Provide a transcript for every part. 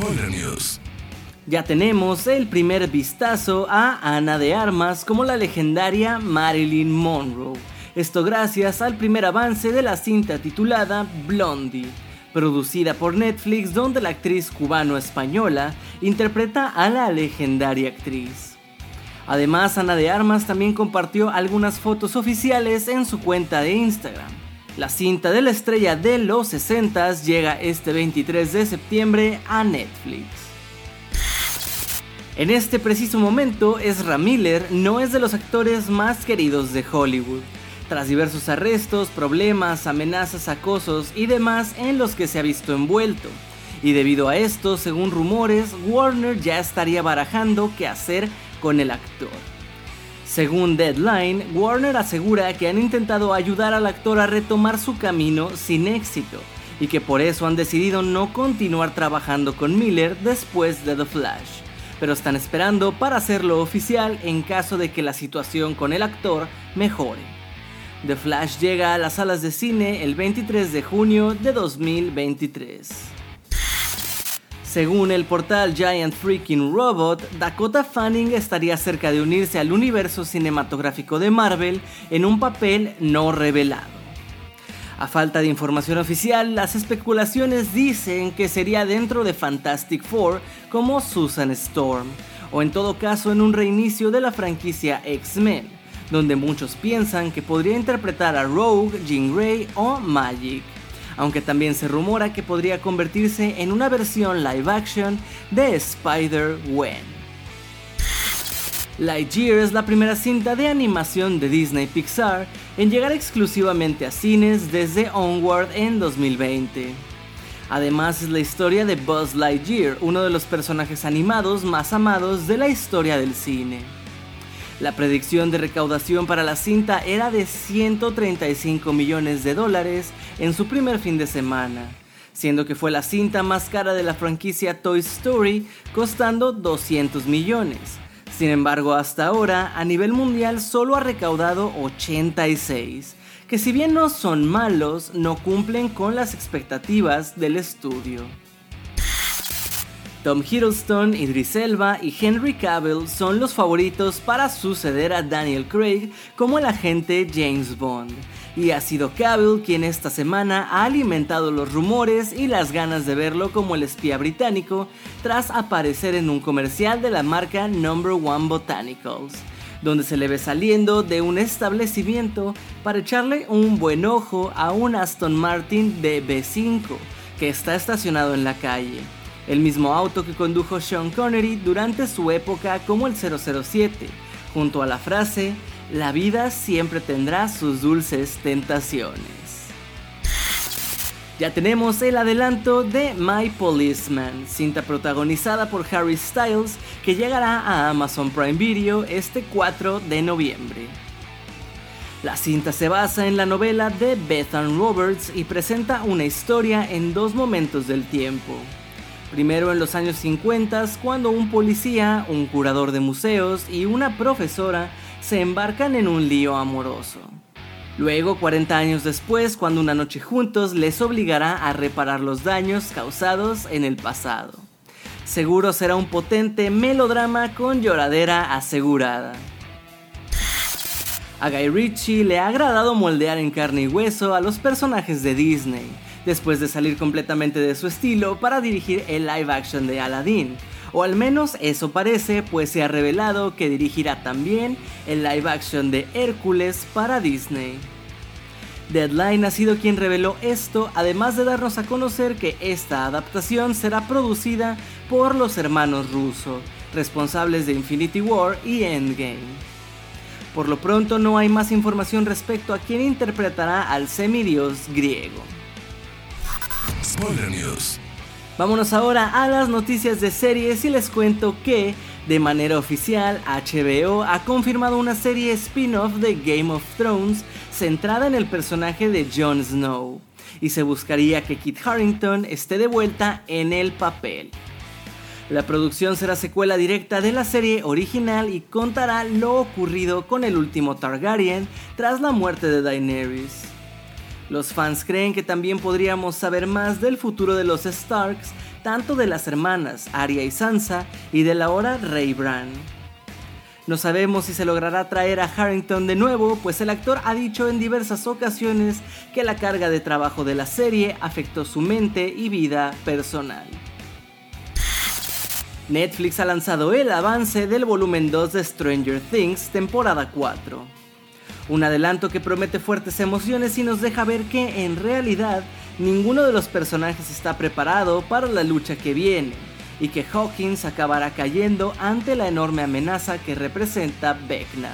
News. Ya tenemos el primer vistazo a Ana de Armas como la legendaria Marilyn Monroe. Esto gracias al primer avance de la cinta titulada Blondie, producida por Netflix donde la actriz cubano-española interpreta a la legendaria actriz. Además, Ana de Armas también compartió algunas fotos oficiales en su cuenta de Instagram. La cinta de la estrella de los 60 llega este 23 de septiembre a Netflix. En este preciso momento, Ezra Miller no es de los actores más queridos de Hollywood, tras diversos arrestos, problemas, amenazas, acosos y demás en los que se ha visto envuelto. Y debido a esto, según rumores, Warner ya estaría barajando qué hacer con el actor. Según Deadline, Warner asegura que han intentado ayudar al actor a retomar su camino sin éxito y que por eso han decidido no continuar trabajando con Miller después de The Flash pero están esperando para hacerlo oficial en caso de que la situación con el actor mejore. The Flash llega a las salas de cine el 23 de junio de 2023. Según el portal Giant Freaking Robot, Dakota Fanning estaría cerca de unirse al universo cinematográfico de Marvel en un papel no revelado. A falta de información oficial, las especulaciones dicen que sería dentro de Fantastic Four como Susan Storm, o en todo caso en un reinicio de la franquicia X-Men, donde muchos piensan que podría interpretar a Rogue, Jean Grey o Magic, aunque también se rumora que podría convertirse en una versión live action de Spider-Gwen. Lightyear es la primera cinta de animación de Disney Pixar en llegar exclusivamente a cines desde Onward en 2020. Además es la historia de Buzz Lightyear, uno de los personajes animados más amados de la historia del cine. La predicción de recaudación para la cinta era de 135 millones de dólares en su primer fin de semana, siendo que fue la cinta más cara de la franquicia Toy Story, costando 200 millones sin embargo, hasta ahora, a nivel mundial solo ha recaudado 86, que si bien no son malos, no cumplen con las expectativas del estudio. Tom Hiddleston, Idris Elba y Henry Cavill son los favoritos para suceder a Daniel Craig como el agente James Bond, y ha sido Cavill quien esta semana ha alimentado los rumores y las ganas de verlo como el espía británico tras aparecer en un comercial de la marca Number One Botanicals, donde se le ve saliendo de un establecimiento para echarle un buen ojo a un Aston Martin de B5 que está estacionado en la calle. El mismo auto que condujo Sean Connery durante su época como el 007, junto a la frase la vida siempre tendrá sus dulces tentaciones. Ya tenemos el adelanto de My Policeman, cinta protagonizada por Harry Styles que llegará a Amazon Prime Video este 4 de noviembre. La cinta se basa en la novela de Bethan Roberts y presenta una historia en dos momentos del tiempo. Primero en los años 50, cuando un policía, un curador de museos y una profesora se embarcan en un lío amoroso. Luego, 40 años después, cuando una noche juntos les obligará a reparar los daños causados en el pasado. Seguro será un potente melodrama con lloradera asegurada. A Guy Ritchie le ha agradado moldear en carne y hueso a los personajes de Disney, después de salir completamente de su estilo para dirigir el live action de Aladdin, o al menos eso parece, pues se ha revelado que dirigirá también el live action de Hércules para Disney. Deadline ha sido quien reveló esto, además de darnos a conocer que esta adaptación será producida por los hermanos Russo, responsables de Infinity War y Endgame. Por lo pronto no hay más información respecto a quién interpretará al semidios griego. Vámonos ahora a las noticias de series y les cuento que, de manera oficial, HBO ha confirmado una serie spin-off de Game of Thrones centrada en el personaje de Jon Snow, y se buscaría que Kit Harington esté de vuelta en el papel. La producción será secuela directa de la serie original y contará lo ocurrido con el último Targaryen tras la muerte de Daenerys. Los fans creen que también podríamos saber más del futuro de los Starks, tanto de las hermanas Arya y Sansa y del ahora Rey Bran. No sabemos si se logrará traer a Harrington de nuevo, pues el actor ha dicho en diversas ocasiones que la carga de trabajo de la serie afectó su mente y vida personal. Netflix ha lanzado el avance del volumen 2 de Stranger Things, temporada 4. Un adelanto que promete fuertes emociones y nos deja ver que en realidad ninguno de los personajes está preparado para la lucha que viene y que Hawkins acabará cayendo ante la enorme amenaza que representa Vecna.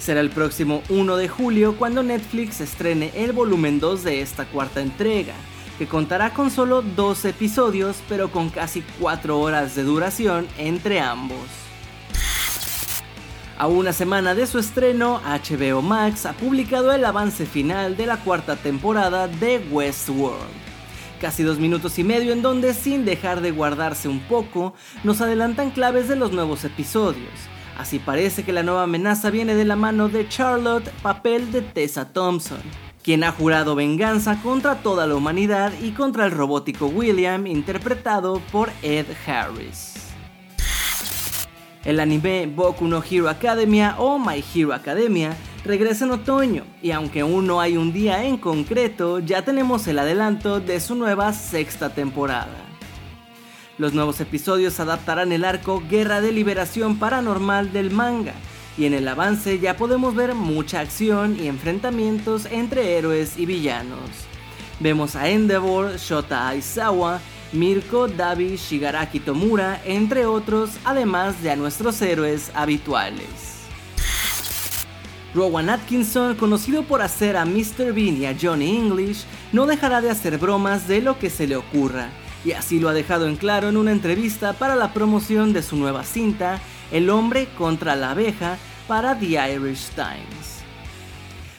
Será el próximo 1 de julio cuando Netflix estrene el volumen 2 de esta cuarta entrega, que contará con solo dos episodios pero con casi 4 horas de duración entre ambos. A una semana de su estreno, HBO Max ha publicado el avance final de la cuarta temporada de Westworld. Casi dos minutos y medio en donde, sin dejar de guardarse un poco, nos adelantan claves de los nuevos episodios. Así parece que la nueva amenaza viene de la mano de Charlotte, papel de Tessa Thompson, quien ha jurado venganza contra toda la humanidad y contra el robótico William, interpretado por Ed Harris. El anime Boku no Hero Academia o My Hero Academia regresa en otoño y aunque aún no hay un día en concreto, ya tenemos el adelanto de su nueva sexta temporada. Los nuevos episodios adaptarán el arco Guerra de Liberación Paranormal del manga, y en el avance ya podemos ver mucha acción y enfrentamientos entre héroes y villanos. Vemos a Endeavor, Shota Aizawa, Mirko, Davi, Shigaraki Tomura, entre otros, además de a nuestros héroes habituales. Rowan Atkinson, conocido por hacer a Mr. Bean y a Johnny English, no dejará de hacer bromas de lo que se le ocurra, y así lo ha dejado en claro en una entrevista para la promoción de su nueva cinta, El hombre contra la abeja, para The Irish Times.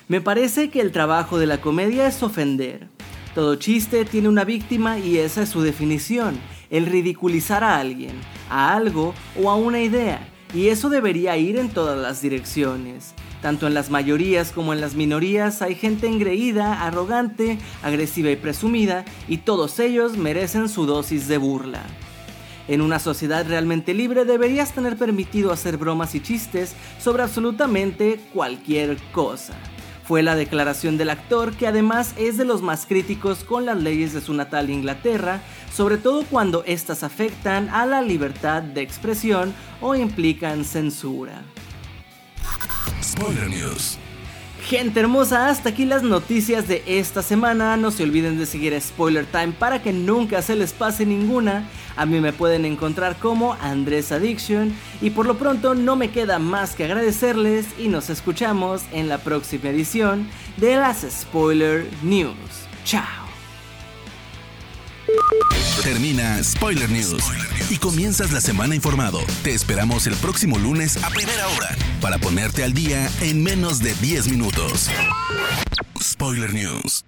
Me parece que el trabajo de la comedia es ofender, todo chiste tiene una víctima y esa es su definición, el ridiculizar a alguien, a algo o a una idea, y eso debería ir en todas las direcciones. Tanto en las mayorías como en las minorías hay gente engreída, arrogante, agresiva y presumida, y todos ellos merecen su dosis de burla. En una sociedad realmente libre deberías tener permitido hacer bromas y chistes sobre absolutamente cualquier cosa fue la declaración del actor que además es de los más críticos con las leyes de su natal Inglaterra, sobre todo cuando éstas afectan a la libertad de expresión o implican censura. Spoiler News. Gente hermosa, hasta aquí las noticias de esta semana. No se olviden de seguir a Spoiler Time para que nunca se les pase ninguna. A mí me pueden encontrar como Andrés Addiction. Y por lo pronto no me queda más que agradecerles y nos escuchamos en la próxima edición de las Spoiler News. Chao. Termina Spoiler News y comienzas la semana informado. Te esperamos el próximo lunes a primera hora para ponerte al día en menos de 10 minutos. Spoiler News.